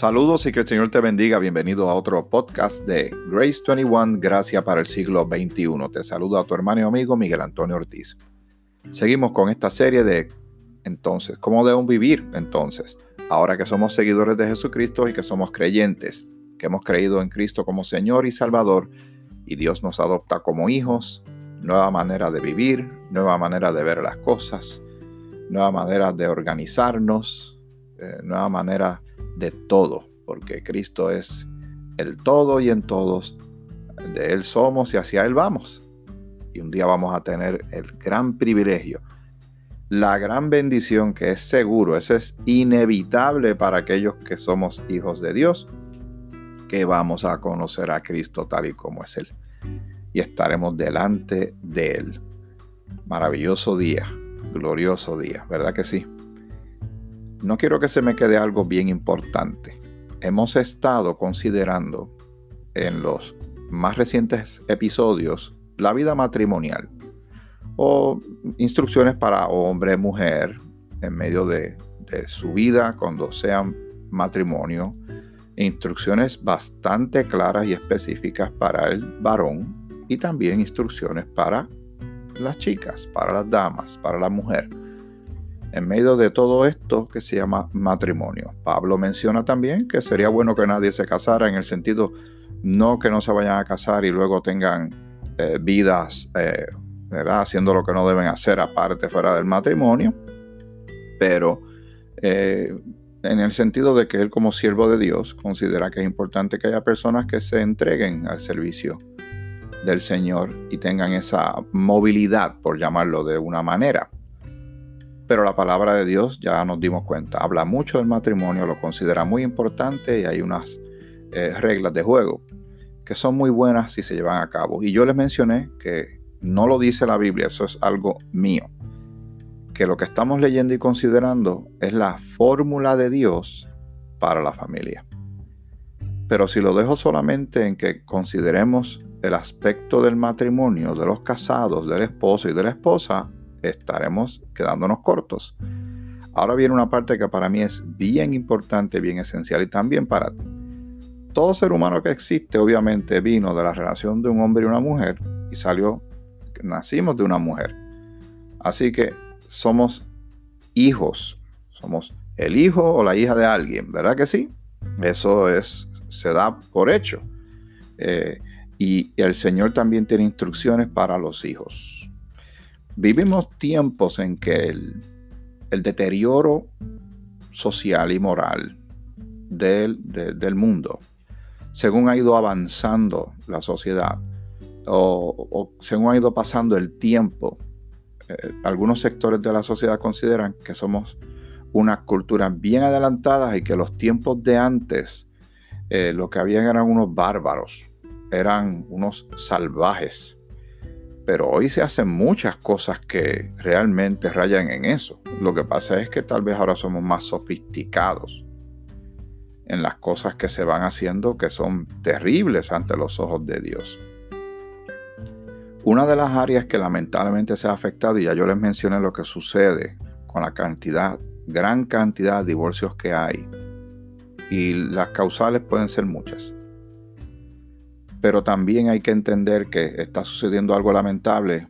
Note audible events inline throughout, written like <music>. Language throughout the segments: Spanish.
Saludos y que el Señor te bendiga. Bienvenido a otro podcast de Grace 21, Gracia para el siglo XXI. Te saludo a tu hermano y amigo Miguel Antonio Ortiz. Seguimos con esta serie de entonces, ¿cómo debemos vivir entonces? Ahora que somos seguidores de Jesucristo y que somos creyentes, que hemos creído en Cristo como Señor y Salvador y Dios nos adopta como hijos, nueva manera de vivir, nueva manera de ver las cosas, nueva manera de organizarnos, eh, nueva manera de todo, porque Cristo es el todo y en todos. De Él somos y hacia Él vamos. Y un día vamos a tener el gran privilegio, la gran bendición que es seguro, eso es inevitable para aquellos que somos hijos de Dios, que vamos a conocer a Cristo tal y como es Él. Y estaremos delante de Él. Maravilloso día, glorioso día, ¿verdad que sí? No quiero que se me quede algo bien importante. Hemos estado considerando en los más recientes episodios la vida matrimonial o instrucciones para hombre, mujer, en medio de, su vida cuando sean matrimonio, instrucciones bastante claras y específicas para el varón y también instrucciones para las chicas, para las damas, para la mujer en medio de todo esto que se llama matrimonio. Pablo menciona también que sería bueno que nadie se casara en el sentido no que no se vayan a casar y luego tengan eh, vidas, eh, ¿verdad? Haciendo lo que no deben hacer aparte fuera del matrimonio, pero eh, en el sentido de que él como siervo de Dios considera que es importante que haya personas que se entreguen al servicio del Señor y tengan esa movilidad, por llamarlo de una manera pero la palabra de Dios ya nos dimos cuenta, habla mucho del matrimonio, lo considera muy importante y hay unas eh, reglas de juego que son muy buenas si se llevan a cabo. Y yo les mencioné que no lo dice la Biblia, eso es algo mío, que lo que estamos leyendo y considerando es la fórmula de Dios para la familia. Pero si lo dejo solamente en que consideremos el aspecto del matrimonio, de los casados, del esposo y de la esposa, estaremos quedándonos cortos. Ahora viene una parte que para mí es bien importante, bien esencial y también para ti. Todo ser humano que existe obviamente vino de la relación de un hombre y una mujer y salió, nacimos de una mujer. Así que somos hijos, somos el hijo o la hija de alguien, ¿verdad que sí? Eso es, se da por hecho. Eh, y el Señor también tiene instrucciones para los hijos. Vivimos tiempos en que el, deterioro social y moral del, mundo, según ha ido avanzando la sociedad o, según ha ido pasando el tiempo, eh, algunos sectores de la sociedad consideran que somos una cultura bien adelantada y que los tiempos de antes eh, lo que habían eran unos bárbaros, eran unos salvajes pero hoy se hacen muchas cosas que realmente rayan en eso. Lo que pasa es que tal vez ahora somos más sofisticados en las cosas que se van haciendo que son terribles ante los ojos de Dios. Una de las áreas que lamentablemente se ha afectado, y ya yo les mencioné lo que sucede con la cantidad, gran cantidad de divorcios que hay, y las causales pueden ser muchas pero también hay que entender que está sucediendo algo lamentable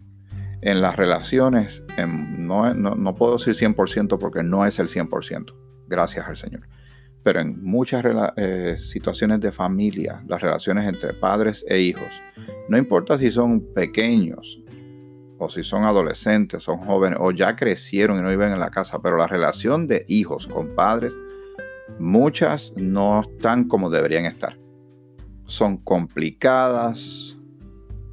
en las relaciones. no, puedo decir 100% porque no es el 100%, gracias al Señor. Pero en muchas eh, situaciones de familia, las relaciones entre padres e hijos, no importa si son pequeños o si son adolescentes, son jóvenes o ya crecieron y no viven en la casa, pero la relación de hijos con padres, muchas no están como deberían estar son complicadas,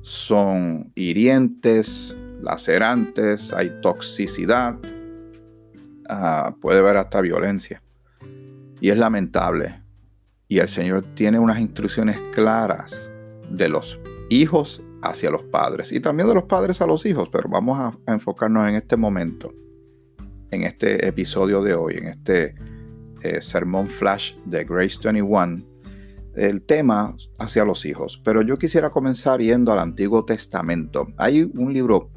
son hirientes, lacerantes, hay toxicidad, ah, puede haber hasta violencia. Y es lamentable. Y el Señor tiene unas instrucciones claras de los hijos hacia los padres y también de los padres a los hijos, pero vamos a, enfocarnos en este momento, en este episodio de hoy, en este eh, sermón flash de Grace 21 el tema hacia los hijos, pero yo quisiera comenzar yendo al Antiguo Testamento. Hay un libro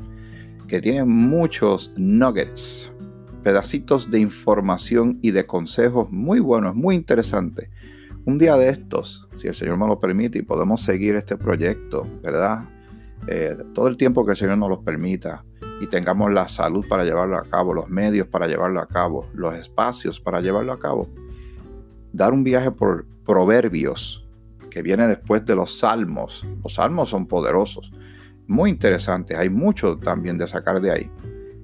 que tiene muchos nuggets, pedacitos de información y de consejos muy buenos, muy interesantes Un día de estos, si el Señor me lo permite y podemos seguir este proyecto, ¿verdad? Eh, todo el tiempo que el Señor nos lo permita y tengamos la salud para llevarlo a cabo, los medios para llevarlo a cabo, los espacios para llevarlo a cabo. Dar un viaje por proverbios que viene después de los salmos. Los salmos son poderosos, muy interesantes, hay mucho también de sacar de ahí.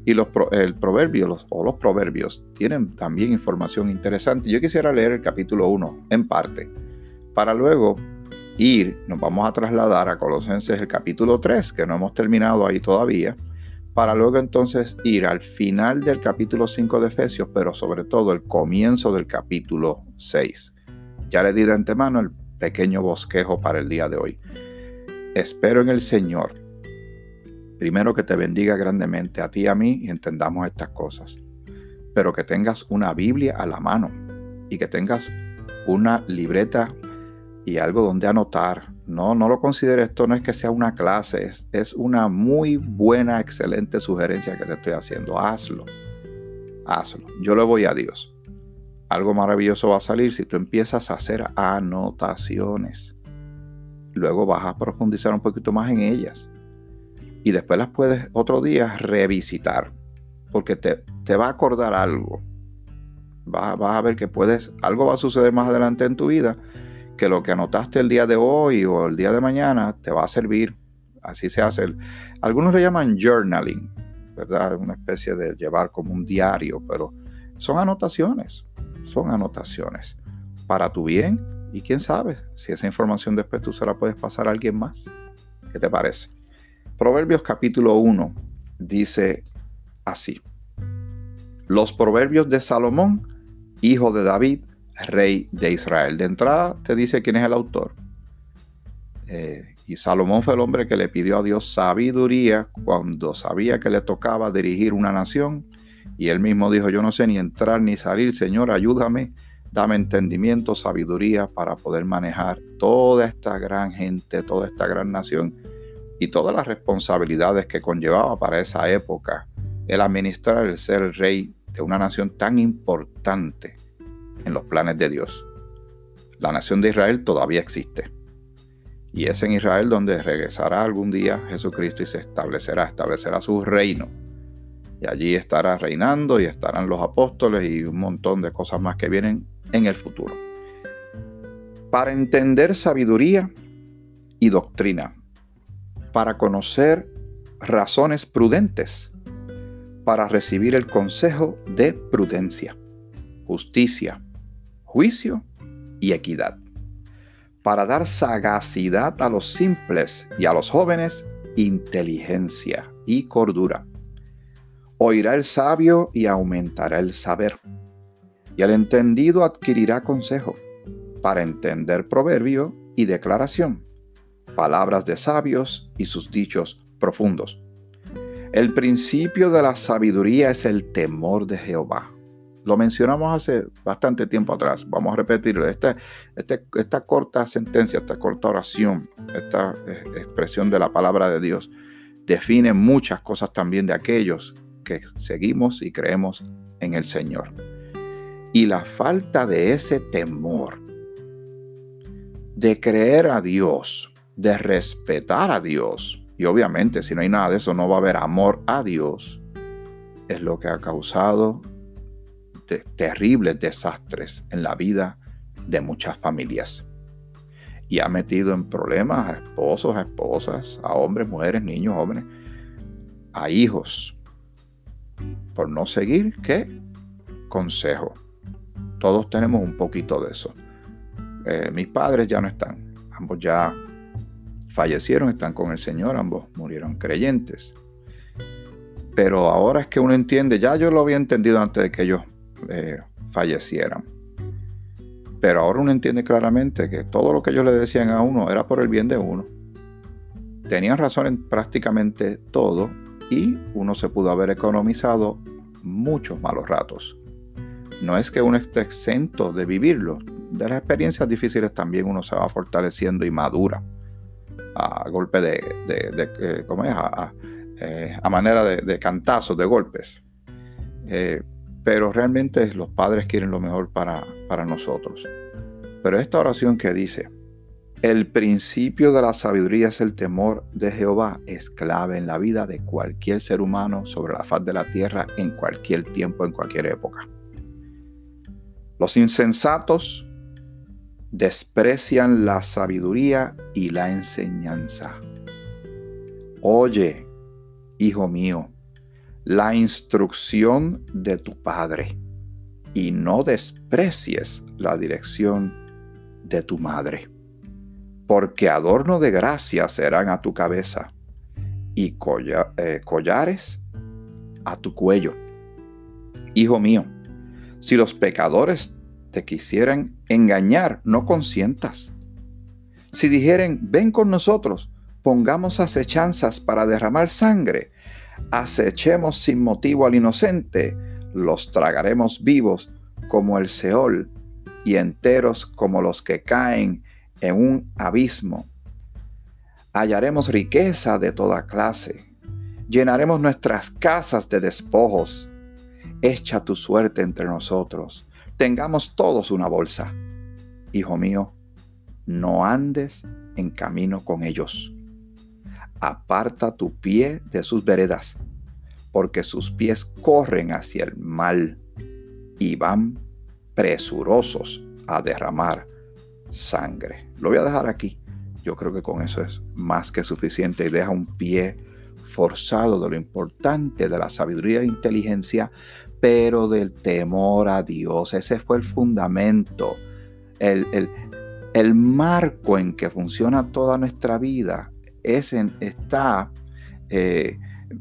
Y los el proverbio o los proverbios tienen también información interesante. Yo quisiera leer el capítulo 1 en parte, para luego ir, nos vamos a trasladar a Colosenses el capítulo 3, que no hemos terminado ahí todavía, para luego entonces ir al final del capítulo 5 de Efesios, pero sobre todo el comienzo del capítulo 6. Ya le di de antemano el pequeño bosquejo para el día de hoy. Espero en el Señor Primero que te bendiga grandemente a ti y a mí y entendamos estas cosas. Pero que tengas una Biblia a la mano y que tengas una libreta y algo donde anotar. No, no lo consideres, esto no es que sea una clase, es, es una muy buena, excelente sugerencia que te estoy haciendo. Hazlo, hazlo. Yo le voy a Dios. Algo maravilloso va a salir si tú empiezas a hacer anotaciones. Luego vas a profundizar un poquito más en ellas y después las puedes otro día revisitar, porque te, te va a acordar algo. Vas, a ver que puedes, algo va a suceder más adelante en tu vida, que lo que anotaste el día de hoy o el día de mañana te va a servir. Así se hace. algunos le llaman journaling, ¿verdad? Una especie de llevar como un diario, pero son anotaciones, son anotaciones para tu bien y quién sabe si esa información después tú se la puedes pasar a alguien más. ¿Qué te parece? Proverbios capítulo 1 dice así. Los proverbios de Salomón, hijo de David, rey de Israel. De entrada te dice quién es el autor. Eh, y Salomón fue el hombre que le pidió a Dios sabiduría cuando sabía que le tocaba dirigir una nación. Y él mismo dijo, yo no sé ni entrar ni salir, Señor, ayúdame, dame entendimiento, sabiduría para poder manejar toda esta gran gente, toda esta gran nación y todas las responsabilidades que conllevaba para esa época el administrar el ser rey de una nación tan importante en los planes de Dios. La nación de Israel todavía existe. Y es en Israel donde regresará algún día Jesucristo y se establecerá, establecerá su reino. Y allí estará reinando y estarán los apóstoles y un montón de cosas más que vienen en el futuro. Para entender sabiduría y doctrina, para conocer razones prudentes, para recibir el consejo de prudencia, justicia, juicio y equidad, para dar sagacidad a los simples y a los jóvenes inteligencia y cordura. Oirá el sabio y aumentará el saber, y el entendido adquirirá consejo para entender proverbio y declaración palabras de sabios y sus dichos profundos. El principio de la sabiduría es el temor de Jehová. Lo mencionamos hace bastante tiempo atrás. Vamos a repetirlo. Esta, esta, esta corta sentencia, esta corta oración, esta eh, expresión de la palabra de Dios define muchas cosas también de aquellos que seguimos y creemos en el Señor. Y la falta de ese temor, de creer a Dios, de respetar a Dios. Y obviamente si no hay nada de eso, no va a haber amor a Dios. Es lo que ha causado terribles desastres en la vida de muchas familias. Y ha metido en problemas a esposos, a esposas, a hombres, mujeres, niños, jóvenes, a hijos. Por no seguir, ¿qué? Consejo. Todos tenemos un poquito de eso. Eh, mis padres ya no están. Ambos ya fallecieron, están con el Señor, ambos murieron creyentes. Pero ahora es que uno entiende, ya yo lo había entendido antes de que ellos eh, fallecieran. Pero ahora uno entiende claramente que todo lo que ellos le decían a uno era por el bien de uno. Tenían razón en prácticamente todo y uno se pudo haber economizado muchos malos ratos. No es que uno esté exento de vivirlo. De las experiencias difíciles también uno se va fortaleciendo y madura a golpe de, de, ¿cómo es? A, eh, manera de, cantazos, de golpes. Eh, pero realmente los padres quieren lo mejor para, para nosotros. Pero esta oración que dice, el principio de la sabiduría es el temor de Jehová, es clave en la vida de cualquier ser humano sobre la faz de la tierra en cualquier tiempo, en cualquier época. Los insensatos desprecian la sabiduría y la enseñanza. Oye, hijo mío, la instrucción de tu Padre y no desprecies la dirección de tu madre, porque adorno de gracia serán a tu cabeza y eh, collares a tu cuello. Hijo mío, si los pecadores te quisieran engañar, no consientas. Si dijeren, ven con nosotros, pongamos acechanzas para derramar sangre, acechemos sin motivo al inocente, los tragaremos vivos como el Seol y enteros como los que caen en un abismo. Hallaremos riqueza de toda clase, llenaremos nuestras casas de despojos. Echa tu suerte entre nosotros, tengamos todos una bolsa. Hijo mío, no andes en camino con ellos. Aparta tu pie de sus veredas porque sus pies corren hacia el mal y van presurosos a derramar sangre. Lo voy a dejar aquí. Yo creo que con eso es más que suficiente y deja un pie forzado de lo importante de la sabiduría e inteligencia, pero del temor a Dios. Ese fue el fundamento, el, el, marco en que funciona toda nuestra vida. Ese está eh,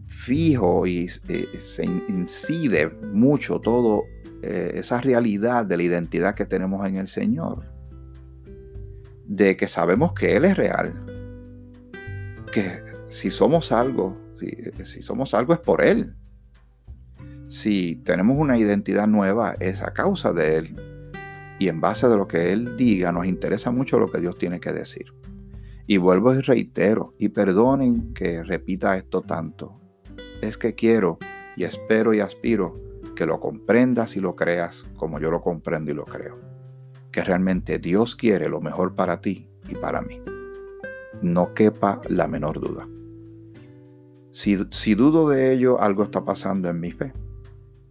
fijo y eh, se incide mucho todo eh, esa realidad de la identidad que tenemos en el Señor. De que sabemos que Él es real. Que si somos algo, si, somos algo es por Él. Si tenemos una identidad nueva es a causa de Él. Y en base de lo que Él diga, nos interesa mucho lo que Dios tiene que decir. Y vuelvo y reitero, y perdonen que repita esto tanto, es que quiero y espero y aspiro que lo comprendas y lo creas como yo lo comprendo y lo creo. Que realmente Dios quiere lo mejor para ti y para mí. No quepa la menor duda. Si, si dudo de ello, algo está pasando en mi fe.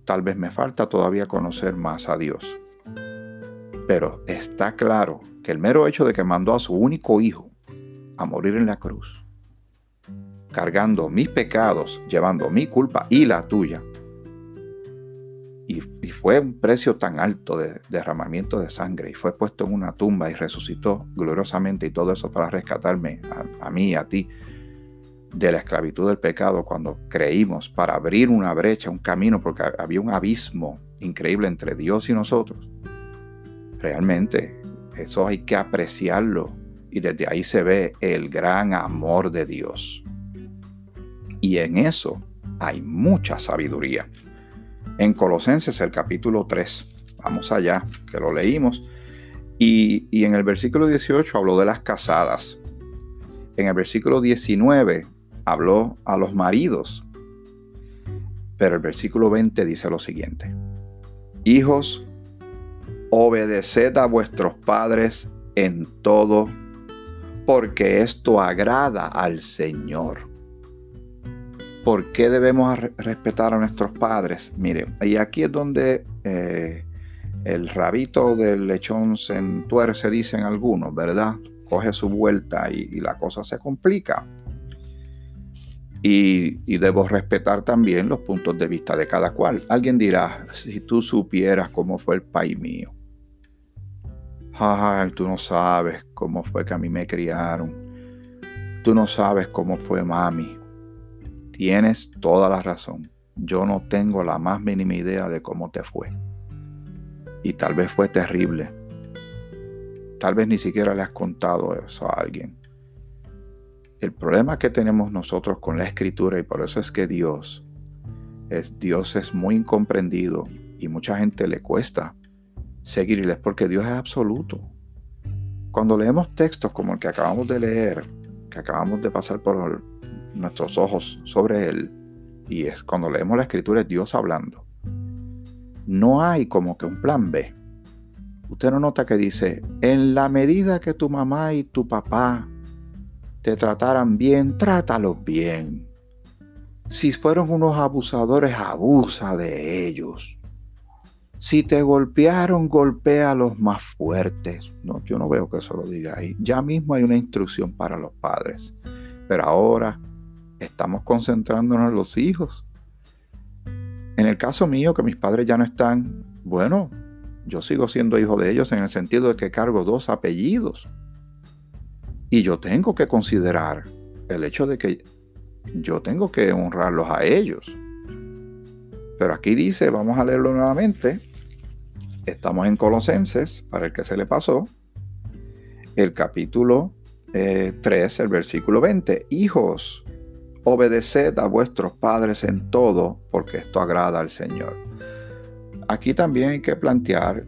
Tal vez me falta todavía conocer más a Dios. Pero está claro que el mero hecho de que mandó a su único hijo a morir en la cruz, cargando mis pecados, llevando mi culpa y la tuya. Y, fue un precio tan alto de derramamiento de sangre y fue puesto en una tumba y resucitó gloriosamente y todo eso para rescatarme a, a mí a ti de la esclavitud del pecado cuando creímos para abrir una brecha, un camino, porque había un abismo increíble entre Dios y nosotros. Realmente eso hay que apreciarlo y desde ahí se ve el gran amor de Dios. Y en eso hay mucha sabiduría. En Colosenses el capítulo 3, vamos allá, que lo leímos, y, y en el versículo 18 habló de las casadas. En el versículo 19 habló a los maridos. Pero el versículo 20 dice lo siguiente. Hijos, obedeced a vuestros padres en todo porque esto agrada al Señor. ¿Por qué debemos respetar a nuestros padres? Mire, y aquí es donde eh, el rabito del lechón se entuerce, dicen algunos, ¿verdad? Coge su vuelta y, la cosa se complica. Y, y, debo respetar también los puntos de vista de cada cual. Alguien dirá, si tú supieras cómo fue el país mío, Ay, tú no sabes cómo fue que a mí me criaron. Tú no sabes cómo fue mami. Tienes toda la razón. Yo no tengo la más mínima idea de cómo te fue. Y tal vez fue terrible. Tal vez ni siquiera le has contado eso a alguien. El problema que tenemos nosotros con la escritura, y por eso es que Dios es Dios es muy incomprendido y mucha gente le cuesta seguirles porque Dios es absoluto. Cuando leemos textos como el que acabamos de leer, que acabamos de pasar por nuestros ojos sobre él, y es cuando leemos la escritura es Dios hablando, no hay como que un plan B. Usted no nota que dice, en la medida que tu mamá y tu papá te trataran bien, trátalos bien. Si fueron unos abusadores, abusa de ellos. Si te golpearon, golpea a los más fuertes. No, yo no veo que eso lo diga ahí. Ya mismo hay una instrucción para los padres. Pero ahora estamos concentrándonos en los hijos. En el caso mío, que mis padres ya no están, bueno, yo sigo siendo hijo de ellos en el sentido de que cargo dos apellidos. Y yo tengo que considerar el hecho de que yo tengo que honrarlos a ellos. Pero aquí dice, vamos a leerlo nuevamente. Estamos en Colosenses, para el que se le pasó, el capítulo 3, eh, el versículo 20. Hijos, obedeced a vuestros padres en todo, porque esto agrada al Señor. Aquí también hay que plantear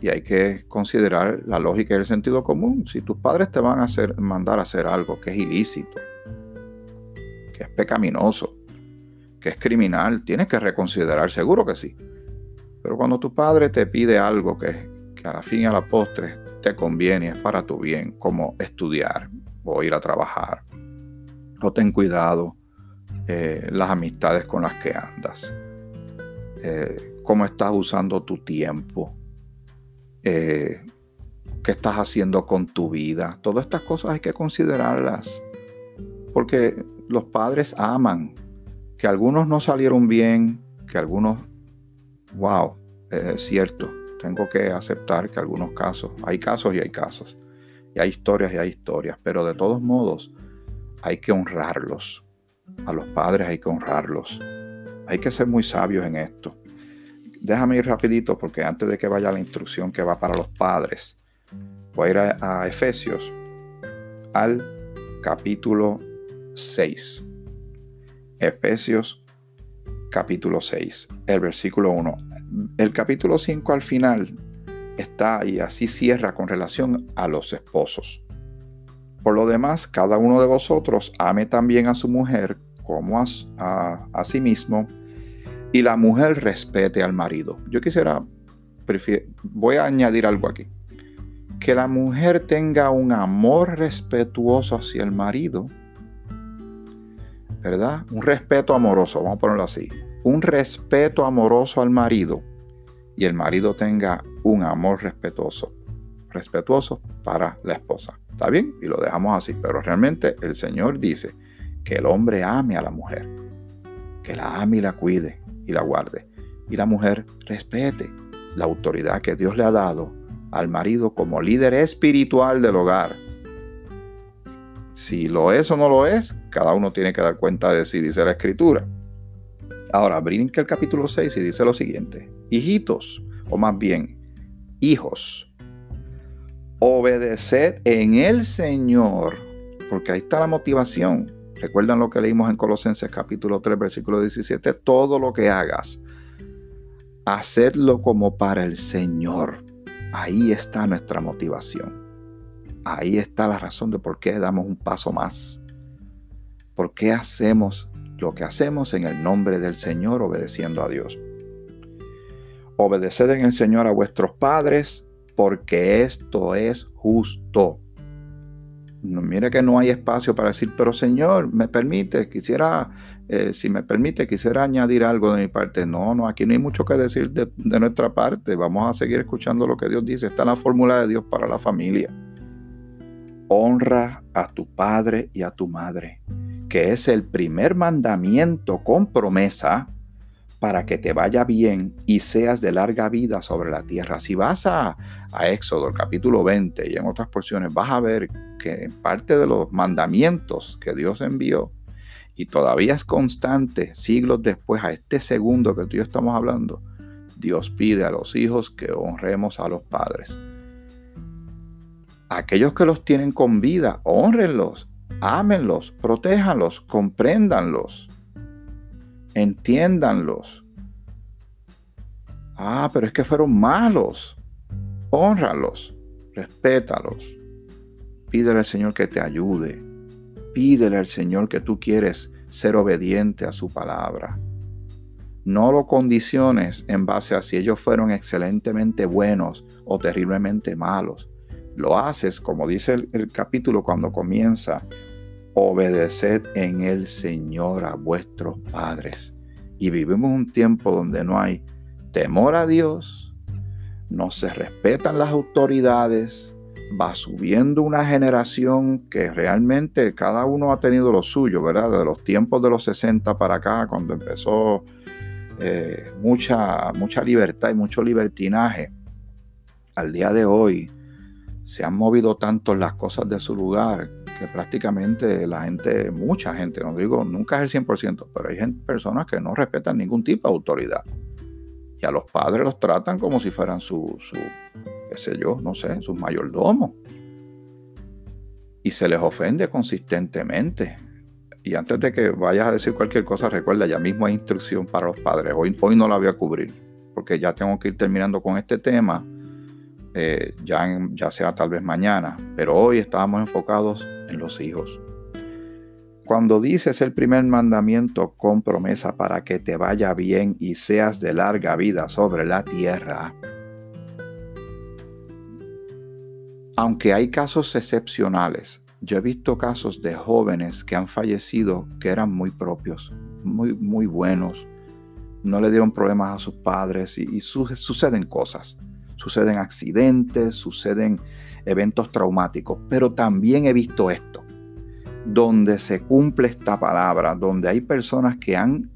y hay que considerar la lógica y el sentido común. Si tus padres te van a hacer, mandar a hacer algo que es ilícito, que es pecaminoso, que es criminal, tienes que reconsiderar, seguro que sí. Pero cuando tu padre te pide algo que, que a la fin y a la postre te conviene, es para tu bien, como estudiar o ir a trabajar, o ten cuidado eh, las amistades con las que andas, eh, cómo estás usando tu tiempo, eh, qué estás haciendo con tu vida. Todas estas cosas hay que considerarlas. Porque los padres aman. Que algunos no salieron bien, que algunos, wow, es cierto. Tengo que aceptar que algunos casos, hay casos y hay casos. Y hay historias y hay historias. Pero de todos modos, hay que honrarlos. A los padres hay que honrarlos. Hay que ser muy sabios en esto. Déjame ir rapidito porque antes de que vaya la instrucción que va para los padres, voy a ir a, Efesios al capítulo 6. Efesios capítulo 6, el versículo 1. El capítulo 5 al final está y así cierra con relación a los esposos. Por lo demás, cada uno de vosotros ame también a su mujer como a, a sí mismo y la mujer respete al marido. Yo quisiera, voy a añadir algo aquí. Que la mujer tenga un amor respetuoso hacia el marido, ¿verdad? Un respeto amoroso, vamos a ponerlo así. Un respeto amoroso al marido y el marido tenga un amor respetuoso, respetuoso para la esposa. ¿Está bien? Y lo dejamos así. Pero realmente el Señor dice que el hombre ame a la mujer, que la ame y la cuide, y la guarde. Y la mujer respete la autoridad que Dios le ha dado al marido como líder espiritual del hogar. Si lo es o no lo es, cada uno tiene que dar cuenta de si dice la escritura. Ahora, brinque el capítulo 6 y dice lo siguiente. Hijitos, o más bien, hijos, obedeced en el Señor, porque ahí está la motivación. Recuerdan lo que leímos en Colosenses capítulo 3, versículo 17. Todo lo que hagas, hacedlo como para el Señor. Ahí está nuestra motivación. Ahí está la razón de por qué damos un paso más. ¿Por qué hacemos lo que hacemos en el nombre del Señor obedeciendo a Dios? Obedeced en el Señor a vuestros padres, porque esto es justo. No, mire que no hay espacio para decir, pero Señor, me permite, quisiera, eh, si me permite, quisiera añadir algo de mi parte. No, no, aquí no hay mucho que decir de, de nuestra parte. Vamos a seguir escuchando lo que Dios dice. Está la fórmula de Dios para la familia. Honra a tu padre y a tu madre, que es el primer mandamiento con promesa para que te vaya bien y seas de larga vida sobre la tierra. Si vas a, a Éxodo, capítulo 20 y en otras porciones, vas a ver que parte de los mandamientos que Dios envió y todavía es constante siglos después a este segundo que tú y yo estamos hablando, Dios pide a los hijos que honremos a los padres. Aquellos que los tienen con vida, honrenlos, ámenlos, protéjanlos, compréndanlos entiéndanlos. Ah, pero es que fueron malos. Honralos, respétalos. Pídele al Señor que te ayude. Pídele al Señor que tú quieres ser obediente a su palabra. No lo condiciones en base a si ellos fueron excelentemente buenos o terriblemente malos. Lo haces, como dice el, el capítulo cuando comienza, obedeced en el Señor a vuestros padres. Y vivimos un tiempo donde no hay temor a Dios, no se respetan las autoridades, va subiendo una generación que realmente cada uno ha tenido lo suyo, ¿verdad? De los tiempos de los 60 para acá, cuando empezó eh, mucha, mucha libertad y mucho libertinaje, al día de hoy se han movido tanto las cosas de su lugar que prácticamente la gente, mucha gente, no digo, nunca es el 100%, pero hay gente, personas que no respetan ningún tipo de autoridad. Y a los padres los tratan como si fueran su, su qué sé yo, no sé, sus mayordomos. Y se les ofende consistentemente. Y antes de que vayas a decir cualquier cosa, recuerda, ya mismo hay instrucción para los padres. Hoy, hoy no la voy a cubrir, porque ya tengo que ir terminando con este tema, eh, ya, ya sea tal vez mañana, pero hoy estábamos enfocados en los hijos. Cuando dices el primer mandamiento con promesa para que te vaya bien y seas de larga vida sobre la tierra, aunque hay casos excepcionales, yo he visto casos de jóvenes que han fallecido que eran muy propios, muy, muy buenos, no le dieron problemas a sus padres y, suceden cosas, suceden accidentes, suceden eventos traumáticos, pero también he visto esto donde se cumple esta palabra, donde hay personas que han,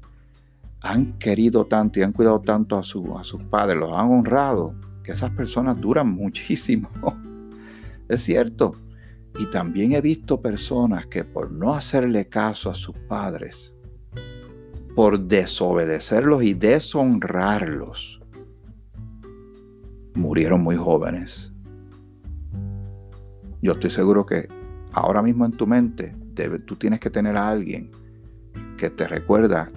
han querido tanto y han cuidado tanto a, a sus padres, los han honrado, que esas personas duran <laughs> muchísimo. es cierto. Y también he visto personas que por no hacerle caso a sus padres, por desobedecerlos y deshonrarlos, murieron muy jóvenes. Yo estoy seguro que ahora mismo en tu mente tú tienes que tener a alguien que te recuerda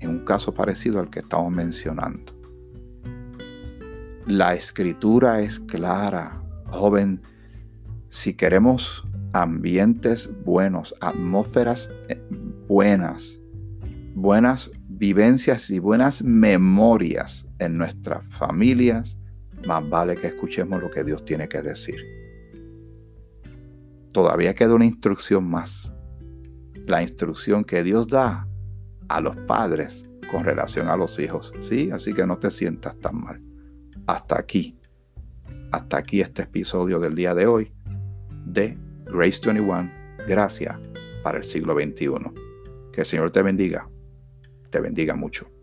en un caso parecido al que estamos mencionando. La escritura es clara, joven. Si queremos ambientes buenos, atmósferas eh, buenas, buenas vivencias y buenas memorias en nuestras familias, más vale que escuchemos lo que Dios tiene que decir. Todavía queda una instrucción más la instrucción que Dios da a los padres con relación a los hijos. Sí, así que no te sientas tan mal. Hasta aquí, hasta aquí este episodio del día de hoy de Grace 21, gracias para el siglo XXI. Que el Señor te bendiga, te bendiga mucho.